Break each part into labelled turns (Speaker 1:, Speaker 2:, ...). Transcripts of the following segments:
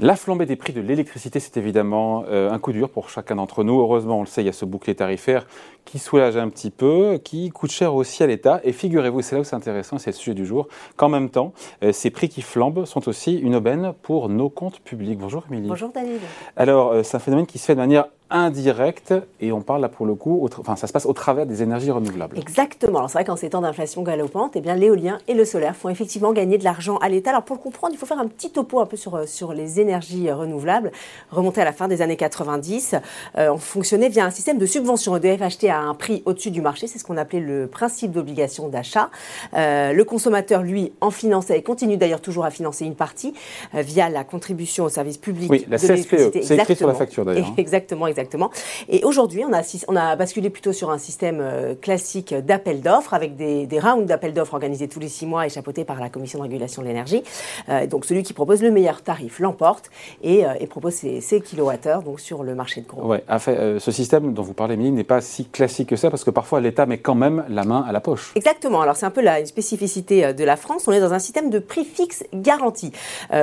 Speaker 1: La flambée des prix de l'électricité, c'est évidemment euh, un coup dur pour chacun d'entre nous. Heureusement, on le sait, il y a ce bouclier tarifaire qui soulage un petit peu, qui coûte cher aussi à l'État. Et figurez-vous, c'est là où c'est intéressant, c'est le sujet du jour, qu'en même temps, euh, ces prix qui flambent sont aussi une aubaine pour nos comptes publics. Bonjour Émilie.
Speaker 2: Bonjour David.
Speaker 1: Alors, euh, c'est un phénomène qui se fait de manière indirecte et on parle là pour le coup, enfin ça se passe au travers des énergies renouvelables.
Speaker 2: Exactement. Alors c'est vrai qu'en ces temps d'inflation galopante, eh bien l'éolien et le solaire font effectivement gagner de l'argent à l'État. Alors pour le comprendre, il faut faire un petit topo un peu sur, sur les énergies renouvelables. Remonter à la fin des années 90, euh, on fonctionnait via un système de subvention. EDF achetait à un prix au-dessus du marché, c'est ce qu'on appelait le principe d'obligation d'achat. Euh, le consommateur, lui, en finançait et continue d'ailleurs toujours à financer une partie euh, via la contribution au service public
Speaker 1: oui, la CSPE. C'est écrit sur la facture d'ailleurs. Hein.
Speaker 2: Exactement, exactement. Et aujourd'hui, on a, on a basculé plutôt sur un système euh, classique d'appel d'offres avec des, des rounds d'appel d'offres organisés tous les six mois et chapeautés par la Commission de régulation de l'énergie. Euh, donc celui qui propose le meilleur tarif l'emporte et, euh, et, propose ses, ses, kilowattheures donc sur le marché de gros.
Speaker 1: Ouais, fait, ce système dont vous parlez, Émilie, n'est pas si classique que ça parce que parfois l'État met quand même la main à la poche.
Speaker 2: Exactement. Alors c'est un peu la spécificité de la France. On est dans un système de prix fixe garanti.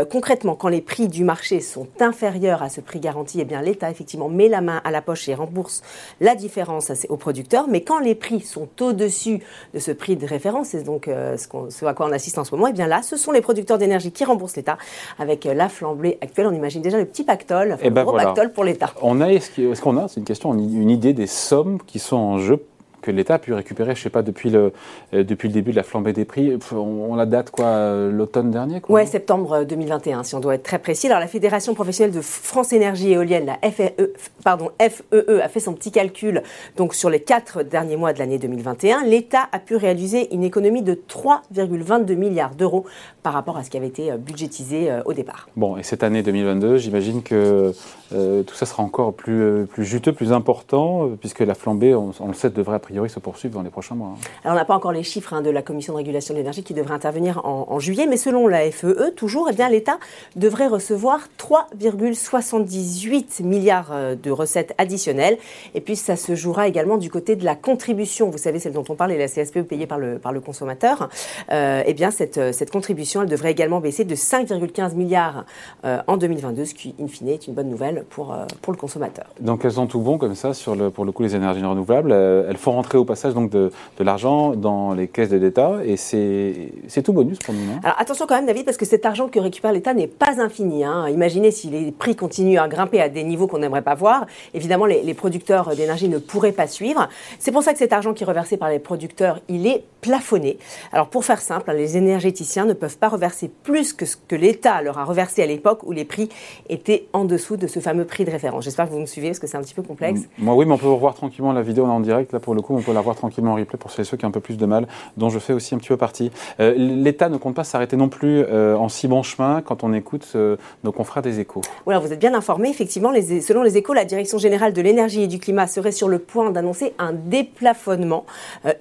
Speaker 2: concrètement, quand les prix du marché sont inférieurs à ce prix garanti, eh bien l'État effectivement met la main à la poche et rembourse la différence aux producteurs. Mais quand les prix sont au-dessus de ce prix de référence, c'est donc euh, ce, à quoi on assiste en ce moment, et eh bien là, ce sont les producteurs d'énergie qui remboursent l'État avec euh, la flambée actuelle. On imagine déjà le petit pactole,
Speaker 1: eh ben
Speaker 2: gros pactole pour l'État.
Speaker 1: On a, est-ce qu'on a, c'est une question, une idée des sommes qui sont en jeu que l'État a pu récupérer, je ne sais pas, depuis le, euh, depuis le début de la flambée des prix. On, la date quoi, euh, l'automne dernier
Speaker 2: Oui, septembre 2021, si on doit être très précis. Alors la Fédération professionnelle de France Énergie Éolienne, la FEE, pardon, FEE, a fait son petit calcul donc sur les quatre derniers mois de l'année 2021. L'État a pu réaliser une économie de 3,22 milliards d'euros par rapport à ce qui avait été euh, budgétisé au départ.
Speaker 1: Bon, et cette année 2022, j'imagine que tout ça sera encore plus, plus juteux, plus important, puisque la flambée, on, on le sait, devrait se poursuivre dans les prochains mois. Hein.
Speaker 2: Alors, on n'a pas encore les chiffres hein, de la Commission de régulation de l'énergie qui devrait intervenir en, juillet, mais selon la FEE, e, toujours, eh bien, l'État devrait recevoir 3,78 milliards euh, de recettes additionnelles. Et puis, ça se jouera également du côté de la contribution. Vous savez, celle dont on parle, et la CSPE payée par le, par le consommateur. Euh, eh bien, cette, euh, cette contribution, elle devrait également baisser de 5,15 milliards euh, en 2022, ce qui, in fine, est une bonne nouvelle pour, pour le consommateur.
Speaker 1: Donc, elles sont tout bon comme ça, sur le, pour le coup, les énergies renouvelables. elles font rentrer au passage donc de, de l'argent dans les caisses de l'État et c'est tout bonus pour nous. Non?
Speaker 2: Alors attention quand même David parce que cet argent que récupère l'État n'est pas infini. Hein. Imaginez si les prix continuent à grimper à des niveaux qu'on n'aimerait pas voir. Évidemment les, les producteurs d'énergie ne pourraient pas suivre. C'est pour ça que cet argent qui est reversé par les producteurs, il est plafonné. Alors pour faire simple, hein, les énergéticiens ne peuvent pas reverser plus que ce que l'État leur a reversé à l'époque où les prix étaient en dessous de ce fameux prix de référence. J'espère que vous me suivez parce que c'est un petit peu complexe.
Speaker 1: Moi oui, mais on peut revoir tranquillement la vidéo en direct. Là pour le coup, on peut la voir tranquillement en replay pour ceux qui ont un peu plus de mal, dont je fais aussi un petit peu partie. Euh, L'État ne compte pas s'arrêter non plus euh, en si bon chemin quand on écoute euh, nos confrères des échos.
Speaker 2: Voilà, vous êtes bien informé. Effectivement, selon les échos, la Direction générale de l'énergie et du climat serait sur le point d'annoncer un déplafonnement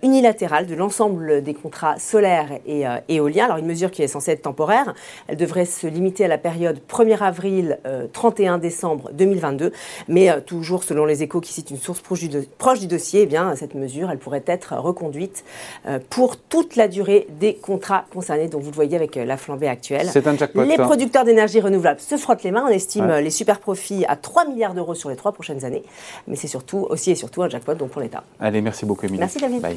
Speaker 2: unilatéral de l'ensemble des contrats solaires et éoliens. Alors, une mesure qui est censée être temporaire. Elle devrait se limiter à la période 1er avril, 31 décembre 2022. Mais toujours selon les échos qui citent une source proche du, proche du dossier, eh bien, cette mesure elle pourrait être reconduite euh, pour toute la durée des contrats concernés. Donc vous le voyez avec euh, la flambée actuelle.
Speaker 1: C'est un jackpot.
Speaker 2: Les producteurs d'énergie renouvelable se frottent les mains. On estime euh, les super profits à 3 milliards d'euros sur les trois prochaines années. Mais c'est surtout aussi et surtout un jackpot donc pour l'État.
Speaker 1: Allez, merci beaucoup Émilie.
Speaker 2: Merci David. Bye.